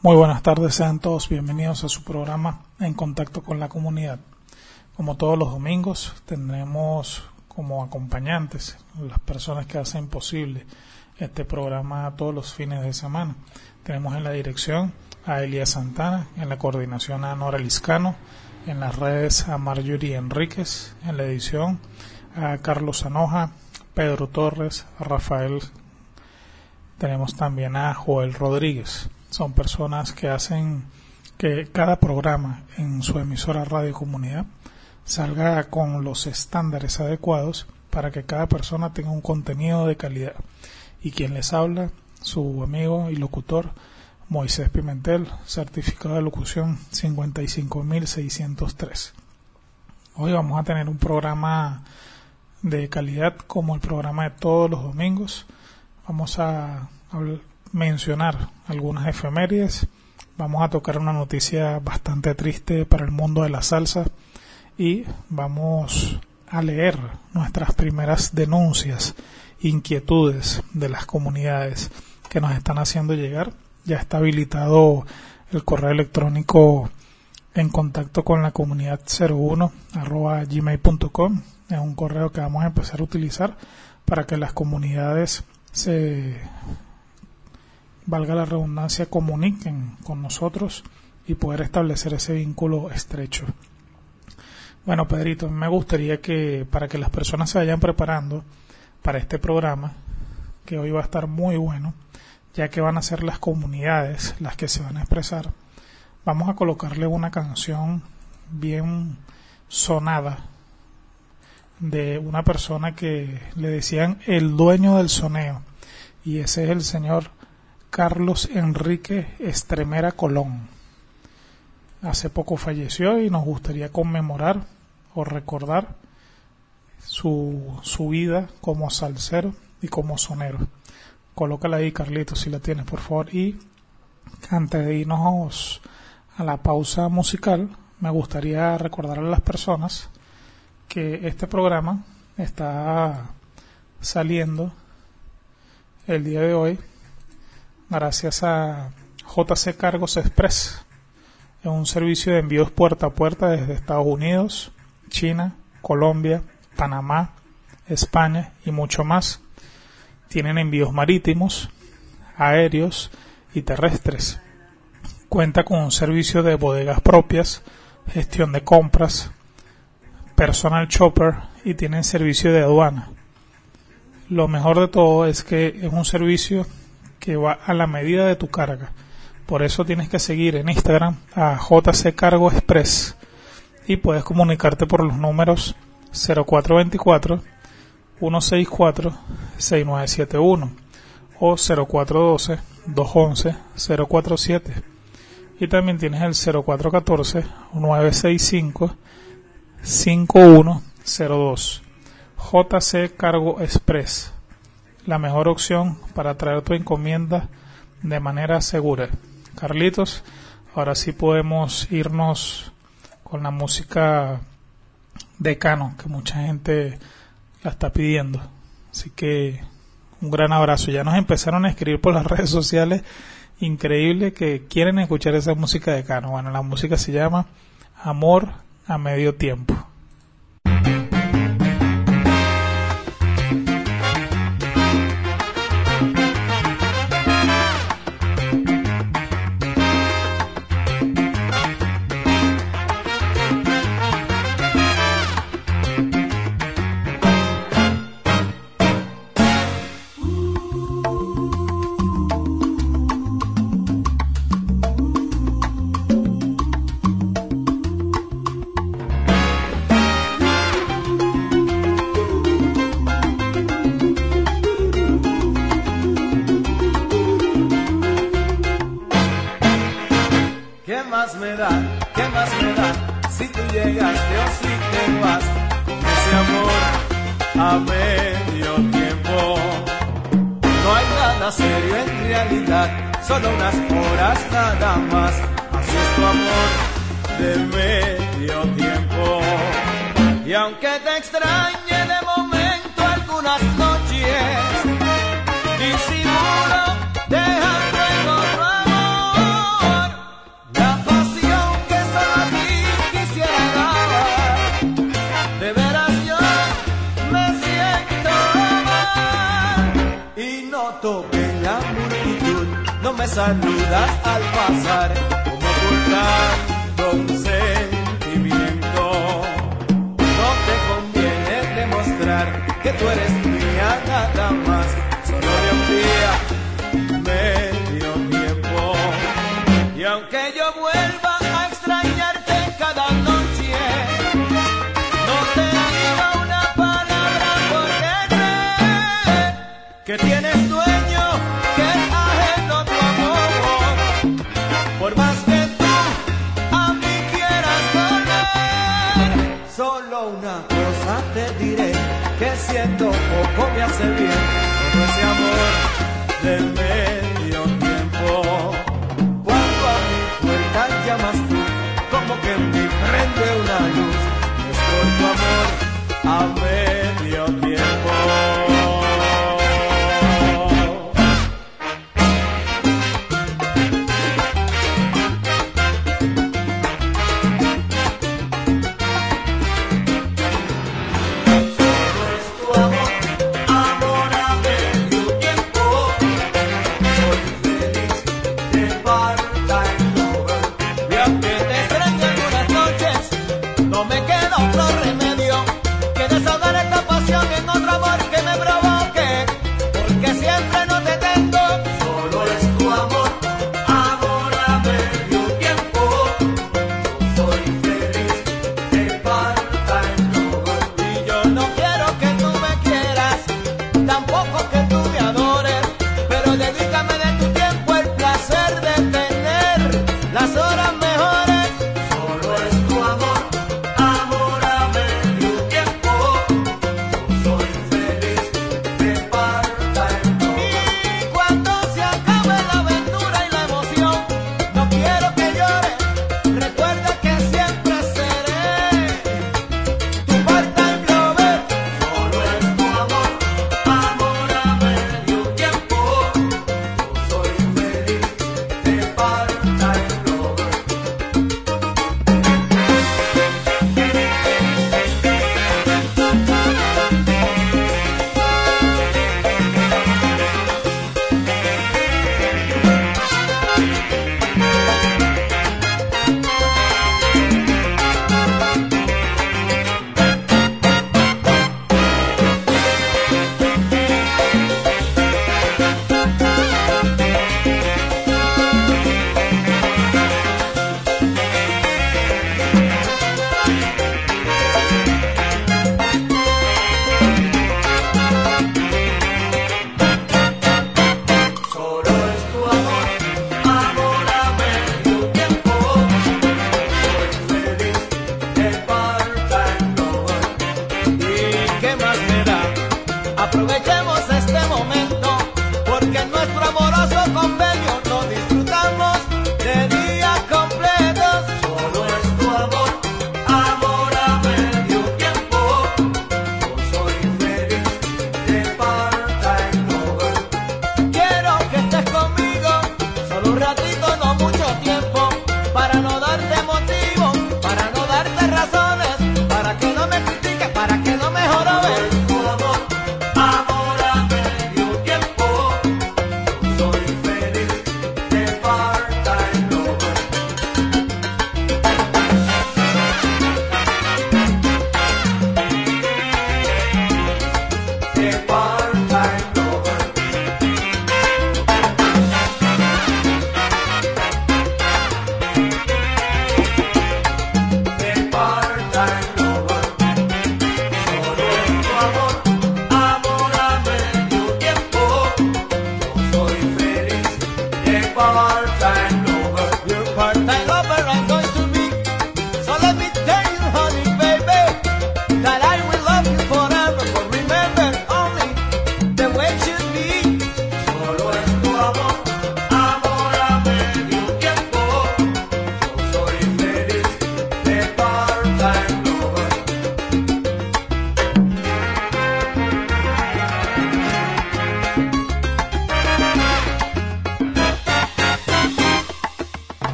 Muy buenas tardes, sean todos bienvenidos a su programa En Contacto con la Comunidad. Como todos los domingos, tendremos como acompañantes las personas que hacen posible este programa todos los fines de semana. Tenemos en la dirección a Elías Santana, en la coordinación a Nora Liscano, en las redes a Marjorie Enríquez, en la edición a Carlos Anoja, Pedro Torres, Rafael. Tenemos también a Joel Rodríguez. Son personas que hacen que cada programa en su emisora Radio Comunidad salga con los estándares adecuados para que cada persona tenga un contenido de calidad. Y quien les habla, su amigo y locutor Moisés Pimentel, certificado de locución 55603. Hoy vamos a tener un programa de calidad como el programa de todos los domingos. Vamos a mencionar algunas efemérides. Vamos a tocar una noticia bastante triste para el mundo de la salsa y vamos a leer nuestras primeras denuncias, inquietudes de las comunidades que nos están haciendo llegar. Ya está habilitado el correo electrónico en contacto con la comunidad 01 arroba gmail.com. Es un correo que vamos a empezar a utilizar para que las comunidades se valga la redundancia, comuniquen con nosotros y poder establecer ese vínculo estrecho. Bueno, Pedrito, me gustaría que para que las personas se vayan preparando para este programa, que hoy va a estar muy bueno, ya que van a ser las comunidades las que se van a expresar, vamos a colocarle una canción bien sonada de una persona que le decían el dueño del soneo, y ese es el señor Carlos Enrique Estremera Colón. Hace poco falleció y nos gustaría conmemorar o recordar su, su vida como salsero y como sonero. Colócala ahí, Carlitos, si la tienes, por favor. Y antes de irnos a la pausa musical, me gustaría recordar a las personas que este programa está saliendo el día de hoy gracias a JC Cargos Express. Es un servicio de envíos puerta a puerta desde Estados Unidos, China, Colombia, Panamá, España y mucho más. Tienen envíos marítimos, aéreos y terrestres. Cuenta con un servicio de bodegas propias, gestión de compras, personal chopper y tienen servicio de aduana. Lo mejor de todo es que es un servicio que va a la medida de tu carga. Por eso tienes que seguir en Instagram a JC Cargo Express y puedes comunicarte por los números 0424 164 6971 o 0412 211 047 y también tienes el 0414 965 5102 JC Cargo Express la mejor opción para traer tu encomienda de manera segura. Carlitos, ahora sí podemos irnos con la música de Cano, que mucha gente la está pidiendo. Así que un gran abrazo. Ya nos empezaron a escribir por las redes sociales. Increíble que quieren escuchar esa música de Cano. Bueno, la música se llama Amor a Medio Tiempo. ¿Qué más me da? Si tú llegas, yo si te vas con ese amor a medio tiempo. No hay nada serio en realidad, solo unas horas nada más. Así es tu amor de medio tiempo. Y aunque te extraño, saludas al pasar, como ocultando un sentimiento. No te conviene demostrar que tú eres mía nada más, solo de un día me dio tiempo. Y aunque yo muera, momento poco me hace bien todo ese amor del medio tiempo. Cuando a mi puerta llamas tú, como que en prende una luz, es por tu amor, amén.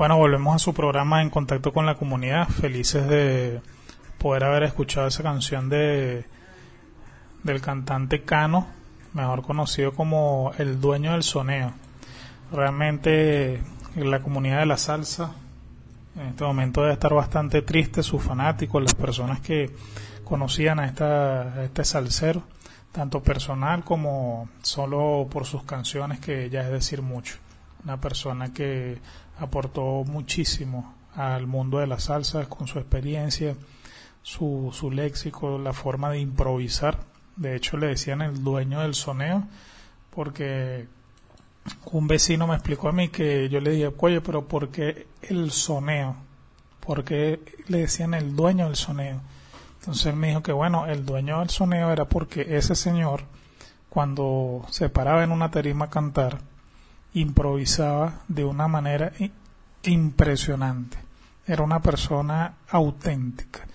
Bueno, volvemos a su programa En Contacto con la Comunidad. Felices de poder haber escuchado esa canción de del cantante Cano, mejor conocido como el dueño del soneo. Realmente la comunidad de la salsa en este momento debe estar bastante triste, sus fanáticos, las personas que conocían a, esta, a este salsero, tanto personal como solo por sus canciones, que ya es decir mucho. Una persona que aportó muchísimo al mundo de la salsa con su experiencia, su, su léxico, la forma de improvisar. De hecho, le decían el dueño del soneo, porque un vecino me explicó a mí que yo le dije, oye, pero ¿por qué el soneo? ¿Por qué le decían el dueño del soneo? Entonces él me dijo que bueno, el dueño del soneo era porque ese señor, cuando se paraba en una tarima a cantar, improvisaba de una manera impresionante. Era una persona auténtica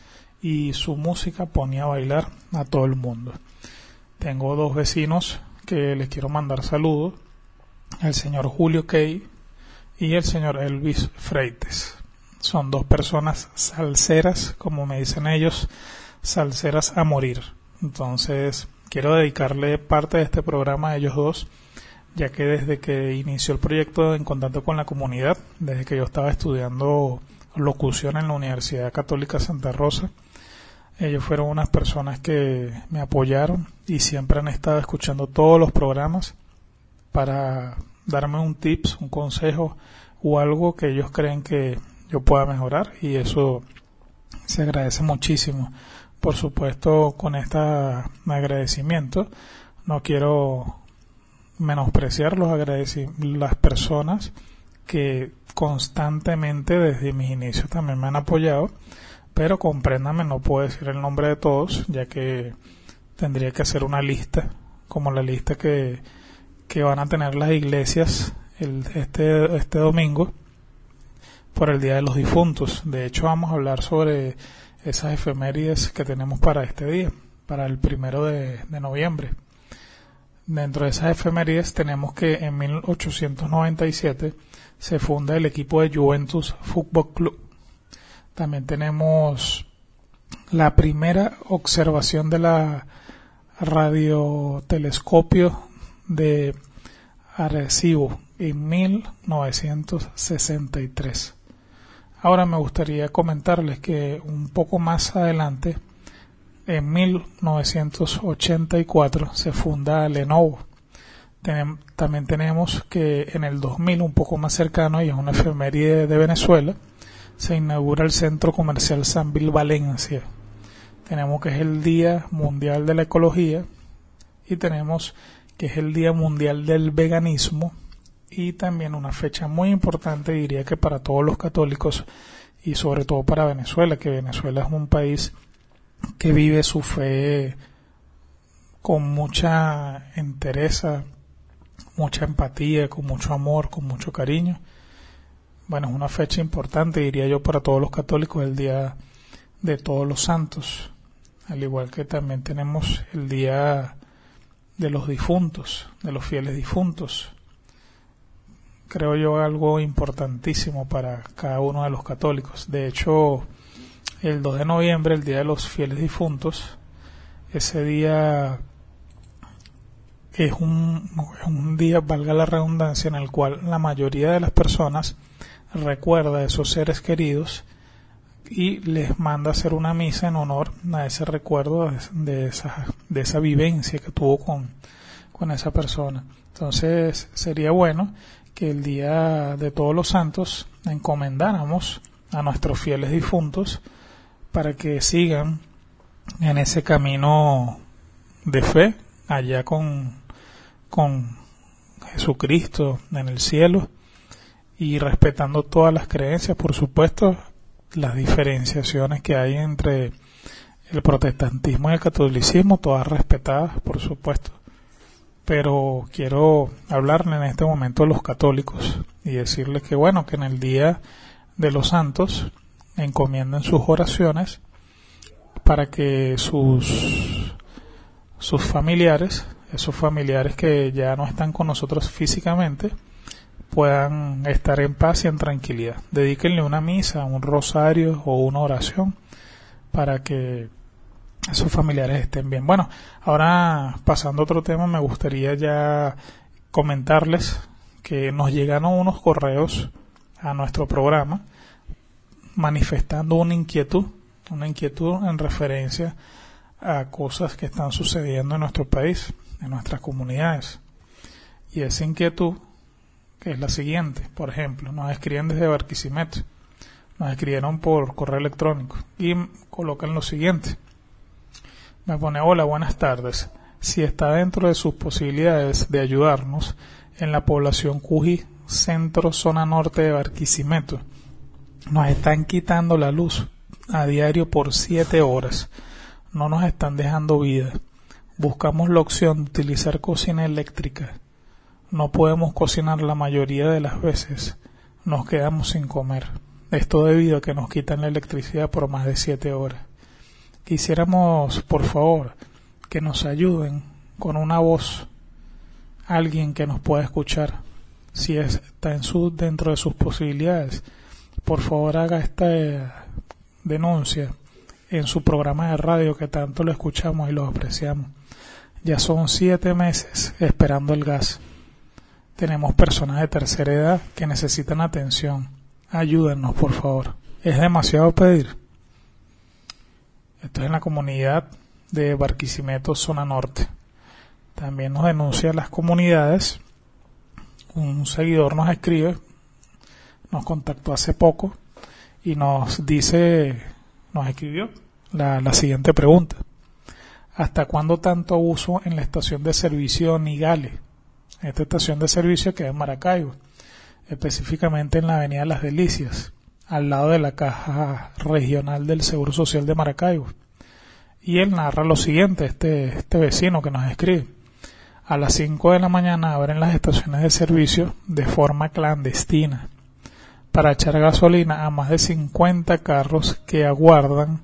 y su música ponía a bailar a todo el mundo. Tengo dos vecinos que les quiero mandar saludos, el señor Julio Key y el señor Elvis Freites. Son dos personas salseras, como me dicen ellos, salseras a morir. Entonces, quiero dedicarle parte de este programa a ellos dos ya que desde que inició el proyecto en contacto con la comunidad, desde que yo estaba estudiando locución en la Universidad Católica Santa Rosa, ellos fueron unas personas que me apoyaron y siempre han estado escuchando todos los programas para darme un tips, un consejo o algo que ellos creen que yo pueda mejorar y eso se agradece muchísimo. Por supuesto, con este agradecimiento no quiero menospreciar los las personas que constantemente desde mis inicios también me han apoyado, pero compréndame, no puedo decir el nombre de todos, ya que tendría que hacer una lista, como la lista que, que van a tener las iglesias el, este, este domingo por el Día de los Difuntos. De hecho, vamos a hablar sobre esas efemérides que tenemos para este día, para el primero de noviembre. Dentro de esas efemérides tenemos que en 1897 se funda el equipo de Juventus Football Club. También tenemos la primera observación de la radiotelescopio de Arecibo en 1963. Ahora me gustaría comentarles que un poco más adelante en 1984 se funda Lenovo. también tenemos que en el 2000, un poco más cercano, y es una efeméride de Venezuela, se inaugura el Centro Comercial Sanville Valencia. Tenemos que es el Día Mundial de la Ecología y tenemos que es el Día Mundial del Veganismo y también una fecha muy importante, diría que para todos los católicos y sobre todo para Venezuela, que Venezuela es un país que vive su fe con mucha entereza, mucha empatía, con mucho amor, con mucho cariño. Bueno, es una fecha importante, diría yo, para todos los católicos, el Día de Todos los Santos, al igual que también tenemos el Día de los Difuntos, de los fieles difuntos. Creo yo algo importantísimo para cada uno de los católicos. De hecho, el 2 de noviembre, el Día de los Fieles Difuntos. Ese día es un, un día, valga la redundancia, en el cual la mayoría de las personas recuerda a esos seres queridos y les manda hacer una misa en honor a ese recuerdo de esa, de esa vivencia que tuvo con, con esa persona. Entonces sería bueno que el día de todos los santos encomendáramos a nuestros fieles difuntos para que sigan en ese camino de fe allá con, con Jesucristo en el cielo y respetando todas las creencias, por supuesto, las diferenciaciones que hay entre el protestantismo y el catolicismo, todas respetadas, por supuesto. Pero quiero hablarle en este momento a los católicos y decirles que bueno, que en el día de los santos encomienden sus oraciones para que sus, sus familiares, esos familiares que ya no están con nosotros físicamente, puedan estar en paz y en tranquilidad. Dedíquenle una misa, un rosario o una oración para que sus familiares estén bien. Bueno, ahora pasando a otro tema, me gustaría ya comentarles que nos llegaron unos correos a nuestro programa manifestando una inquietud, una inquietud en referencia a cosas que están sucediendo en nuestro país, en nuestras comunidades. Y esa inquietud que es la siguiente, por ejemplo, nos escriben desde Barquisimeto, nos escribieron por correo electrónico y colocan lo siguiente. Me pone, hola, buenas tardes. Si está dentro de sus posibilidades de ayudarnos en la población Cují, centro, zona norte de Barquisimeto, nos están quitando la luz a diario por siete horas. No nos están dejando vida. Buscamos la opción de utilizar cocina eléctrica. No podemos cocinar la mayoría de las veces. Nos quedamos sin comer. Esto debido a que nos quitan la electricidad por más de siete horas. Quisiéramos, por favor, que nos ayuden con una voz, alguien que nos pueda escuchar, si está en su, dentro de sus posibilidades por favor haga esta eh, denuncia en su programa de radio que tanto lo escuchamos y lo apreciamos. Ya son siete meses esperando el gas. Tenemos personas de tercera edad que necesitan atención. Ayúdennos, por favor. Es demasiado pedir. Esto es en la comunidad de Barquisimeto, zona norte. También nos denuncia las comunidades. Un seguidor nos escribe nos contactó hace poco y nos dice, nos escribió la, la siguiente pregunta. ¿Hasta cuándo tanto uso en la estación de servicio Nigale? Esta estación de servicio que es en Maracaibo, específicamente en la Avenida Las Delicias, al lado de la Caja Regional del Seguro Social de Maracaibo. Y él narra lo siguiente, este, este vecino que nos escribe. A las 5 de la mañana abren las estaciones de servicio de forma clandestina para echar gasolina a más de 50 carros que aguardan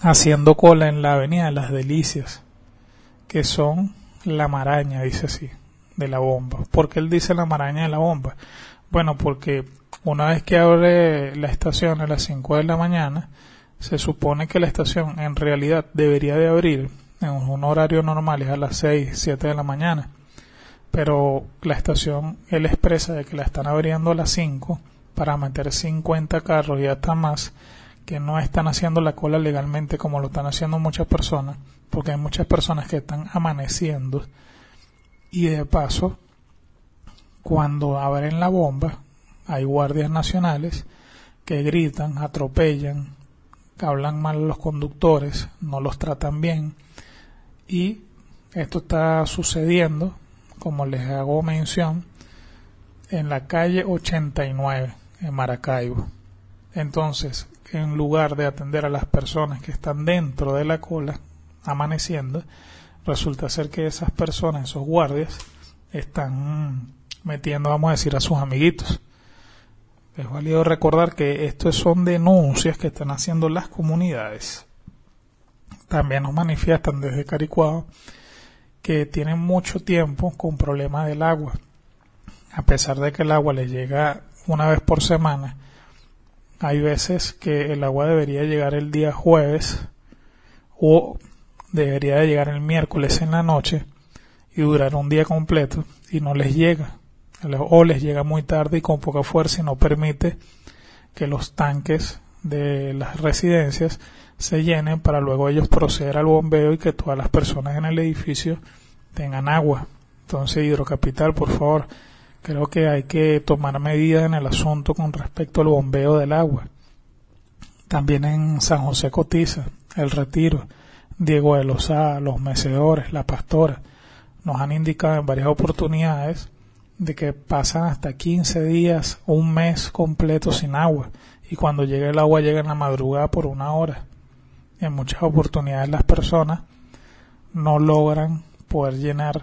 haciendo cola en la avenida de las Delicias, que son la maraña, dice así, de la bomba. ¿Por qué él dice la maraña de la bomba? Bueno, porque una vez que abre la estación a las 5 de la mañana, se supone que la estación en realidad debería de abrir en un horario normal, es a las 6, 7 de la mañana pero la estación él expresa de que la están abriendo a las 5 para meter 50 carros y hasta más que no están haciendo la cola legalmente como lo están haciendo muchas personas, porque hay muchas personas que están amaneciendo. Y de paso cuando abren la bomba hay guardias nacionales que gritan, atropellan, hablan mal a los conductores, no los tratan bien. Y esto está sucediendo como les hago mención, en la calle 89 en Maracaibo. Entonces, en lugar de atender a las personas que están dentro de la cola, amaneciendo, resulta ser que esas personas, esos guardias, están metiendo, vamos a decir, a sus amiguitos. Es válido recordar que esto son denuncias que están haciendo las comunidades. También nos manifiestan desde Caricuado que tienen mucho tiempo con problemas del agua. A pesar de que el agua les llega una vez por semana, hay veces que el agua debería llegar el día jueves o debería de llegar el miércoles en la noche y durar un día completo y no les llega o les llega muy tarde y con poca fuerza y no permite que los tanques de las residencias se llenen para luego ellos proceder al bombeo y que todas las personas en el edificio tengan agua. Entonces, Hidrocapital, por favor, creo que hay que tomar medidas en el asunto con respecto al bombeo del agua. También en San José Cotiza, El Retiro, Diego de Lozada, Los Mecedores, La Pastora, nos han indicado en varias oportunidades de que pasan hasta 15 días un mes completo sin agua y cuando llega el agua llega en la madrugada por una hora. En muchas oportunidades las personas no logran poder llenar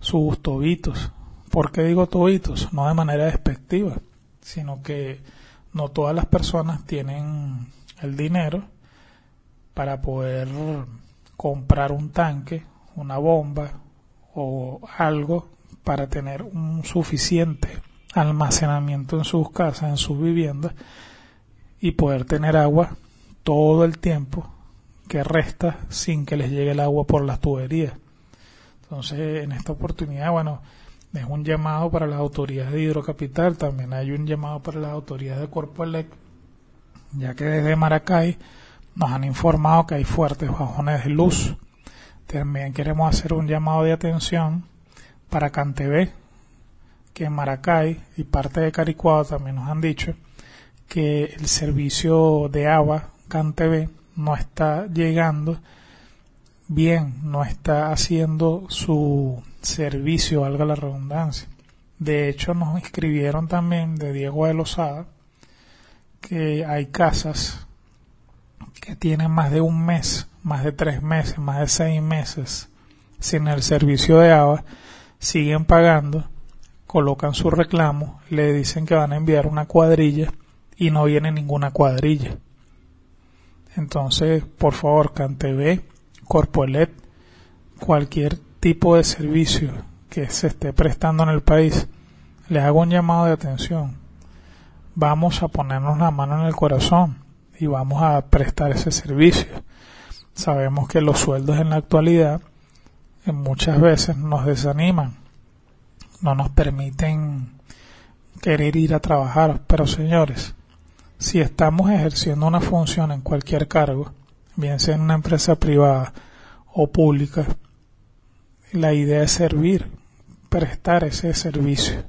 sus tobitos. ¿Por qué digo tobitos? No de manera despectiva, sino que no todas las personas tienen el dinero para poder comprar un tanque, una bomba o algo para tener un suficiente almacenamiento en sus casas, en sus viviendas y poder tener agua todo el tiempo que resta sin que les llegue el agua por las tuberías. Entonces, en esta oportunidad, bueno, es un llamado para las autoridades de Hidrocapital, también hay un llamado para las autoridades de Corpo Elec, ya que desde Maracay nos han informado que hay fuertes bajones de luz. También queremos hacer un llamado de atención para Cantebé, que en Maracay y parte de Caricuado también nos han dicho que el servicio de agua Cantebé no está llegando bien, no está haciendo su servicio, valga la redundancia. De hecho, nos escribieron también de Diego de Lozada que hay casas que tienen más de un mes, más de tres meses, más de seis meses sin el servicio de agua, siguen pagando, colocan su reclamo, le dicen que van a enviar una cuadrilla y no viene ninguna cuadrilla. Entonces, por favor, CanTV, Corpoelet, cualquier tipo de servicio que se esté prestando en el país, les hago un llamado de atención. Vamos a ponernos la mano en el corazón y vamos a prestar ese servicio. Sabemos que los sueldos en la actualidad muchas veces nos desaniman, no nos permiten querer ir a trabajar, pero señores, si estamos ejerciendo una función en cualquier cargo, bien sea en una empresa privada o pública, la idea es servir, prestar ese servicio,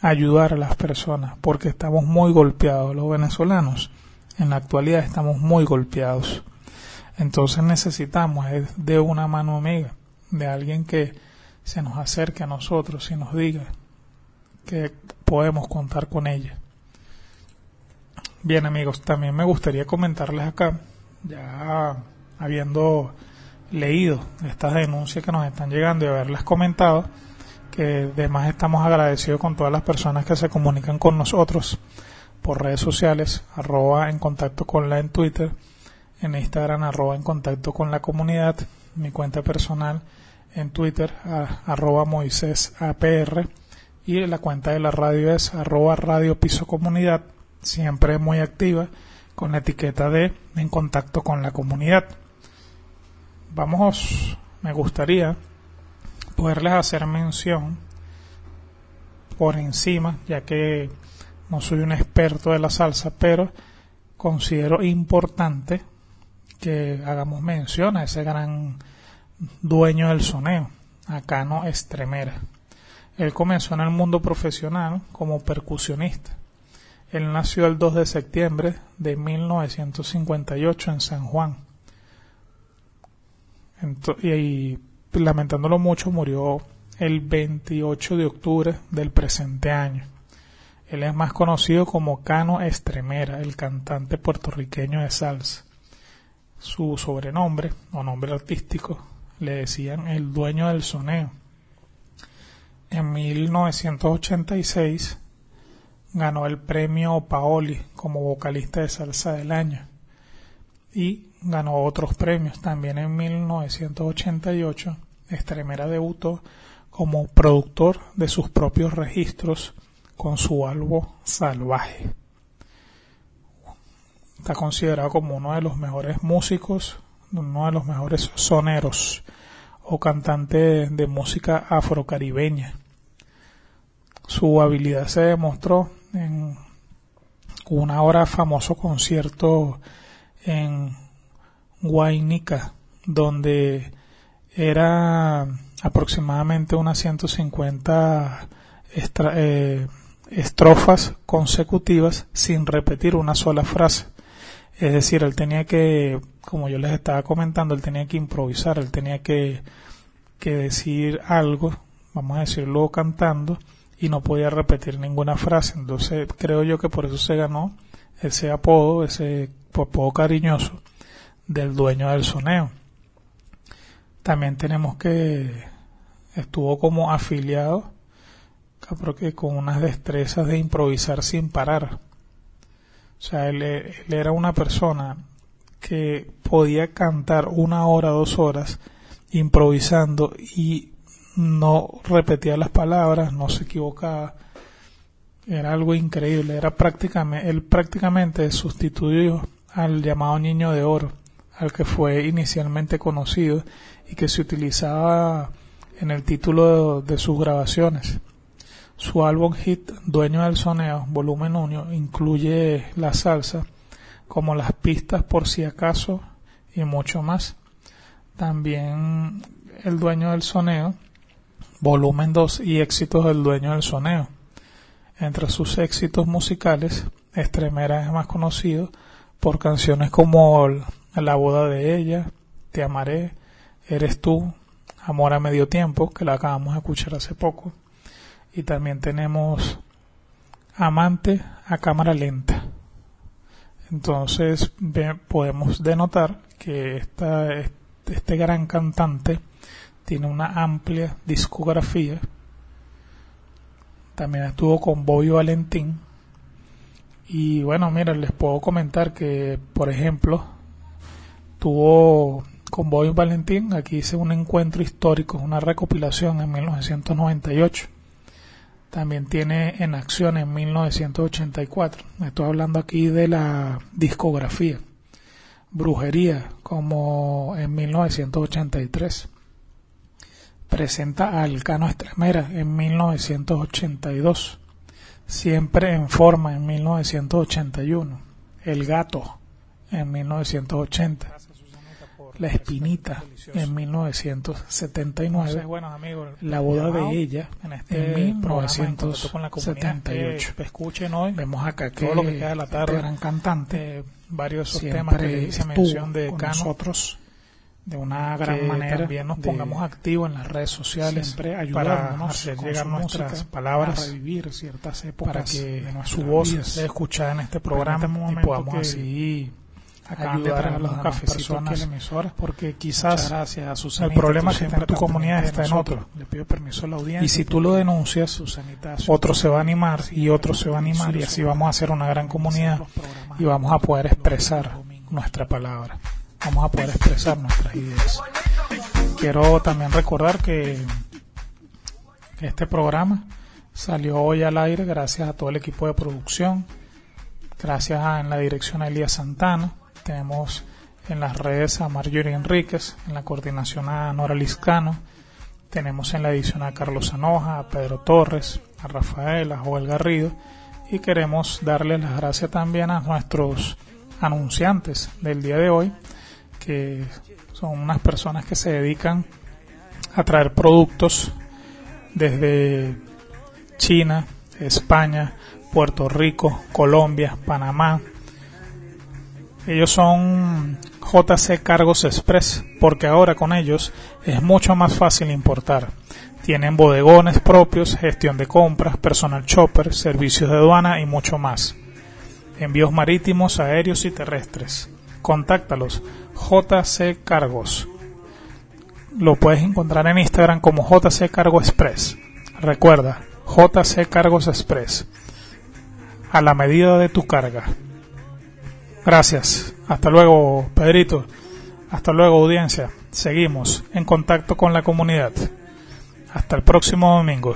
ayudar a las personas, porque estamos muy golpeados los venezolanos. En la actualidad estamos muy golpeados. Entonces necesitamos de una mano amiga, de alguien que se nos acerque a nosotros y nos diga que podemos contar con ella. Bien amigos, también me gustaría comentarles acá, ya habiendo leído estas denuncias que nos están llegando y haberlas comentado, que además estamos agradecidos con todas las personas que se comunican con nosotros por redes sociales, arroba en contacto con la en Twitter, en Instagram arroba en contacto con la comunidad, mi cuenta personal en Twitter arroba Moisés APR y la cuenta de la radio es arroba Radio Piso Comunidad siempre muy activa con la etiqueta de en contacto con la comunidad. Vamos, me gustaría poderles hacer mención por encima, ya que no soy un experto de la salsa, pero considero importante que hagamos mención a ese gran dueño del soneo, Acano Estremera. Él comenzó en el mundo profesional como percusionista él nació el 2 de septiembre de 1958 en San Juan. y, lamentándolo mucho, murió el 28 de octubre del presente año. Él es más conocido como Cano Estremera, el cantante puertorriqueño de salsa. Su sobrenombre o nombre artístico le decían el dueño del soneo. En 1986 ganó el premio Paoli como vocalista de salsa del año y ganó otros premios. También en 1988 Estremera debutó como productor de sus propios registros con su álbum Salvaje. Está considerado como uno de los mejores músicos, uno de los mejores soneros o cantante de música afrocaribeña. Su habilidad se demostró en una hora famoso concierto en Guaynica, donde era aproximadamente unas 150 eh, estrofas consecutivas sin repetir una sola frase. Es decir, él tenía que, como yo les estaba comentando, él tenía que improvisar, él tenía que, que decir algo, vamos a decirlo cantando, y no podía repetir ninguna frase. Entonces creo yo que por eso se ganó ese apodo, ese apodo cariñoso del dueño del soneo. También tenemos que estuvo como afiliado porque con unas destrezas de improvisar sin parar. O sea, él, él era una persona que podía cantar una hora, dos horas improvisando y no repetía las palabras, no se equivocaba. Era algo increíble. Era prácticamente, él prácticamente sustituyó al llamado Niño de Oro, al que fue inicialmente conocido y que se utilizaba en el título de, sus grabaciones. Su álbum hit Dueño del Soneo, volumen 1, incluye la salsa, como las pistas por si acaso y mucho más. También El Dueño del Soneo, volumen 2 y éxitos del Dueño del Soneo. Entre sus éxitos musicales, Estremera es más conocido por canciones como La boda de ella, Te amaré, Eres tú, Amor a medio tiempo, que la acabamos de escuchar hace poco. Y también tenemos Amante a cámara lenta. Entonces podemos denotar que este gran cantante tiene una amplia discografía. También estuvo con Bobby Valentín. Y bueno, mira, les puedo comentar que, por ejemplo, tuvo con Bobby Valentín, aquí hice un encuentro histórico, una recopilación en 1998. También tiene en acción en 1984. Estoy hablando aquí de la discografía. Brujería, como en 1983. Presenta a Alcano Estremera en 1982. Siempre en forma en 1981. El gato en 1980. La Espinita en 1979, La boda de ella en, este en 1978. escuchen hoy, vemos acá que todo lo que queda de la tarde, este gran cantante, eh, varios temas que hice mención de con nosotros de una gran que manera. también nos pongamos activos en las redes sociales siempre para hacer llegar nuestras música, palabras a revivir ciertas épocas para que de su voz sea escuchada en este programa y podamos que así ayudar a traer los los cafecitos cafecitos aquí a la emisora porque quizás gracias a Susanita, el problema que está en tu comunidad está en otro. Le pido permiso a la audiencia. y si tú lo denuncias Susanita, otro se va a animar y otro se va a animar y así vamos a hacer una gran comunidad y vamos a poder expresar nuestra palabra vamos a poder expresar nuestras ideas. Quiero también recordar que este programa salió hoy al aire gracias a todo el equipo de producción gracias a, en la dirección a Elías Santana tenemos en las redes a Marjorie Enríquez en la coordinación a Nora Liscano tenemos en la edición a Carlos Anoja, a Pedro Torres, a Rafael, a Joel Garrido y queremos darle las gracias también a nuestros anunciantes del día de hoy que son unas personas que se dedican a traer productos desde China, España, Puerto Rico, Colombia, Panamá. Ellos son JC Cargos Express porque ahora con ellos es mucho más fácil importar. Tienen bodegones propios, gestión de compras, personal chopper, servicios de aduana y mucho más. Envíos marítimos, aéreos y terrestres. Contáctalos JC Cargos. Lo puedes encontrar en Instagram como JC Cargo Express. Recuerda, JC Cargos Express. A la medida de tu carga. Gracias. Hasta luego, Pedrito. Hasta luego, audiencia. Seguimos en contacto con la comunidad. Hasta el próximo domingo.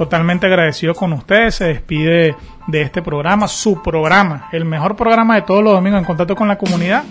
Totalmente agradecido con ustedes. Se despide de este programa, su programa, el mejor programa de todos los domingos en contacto con la comunidad.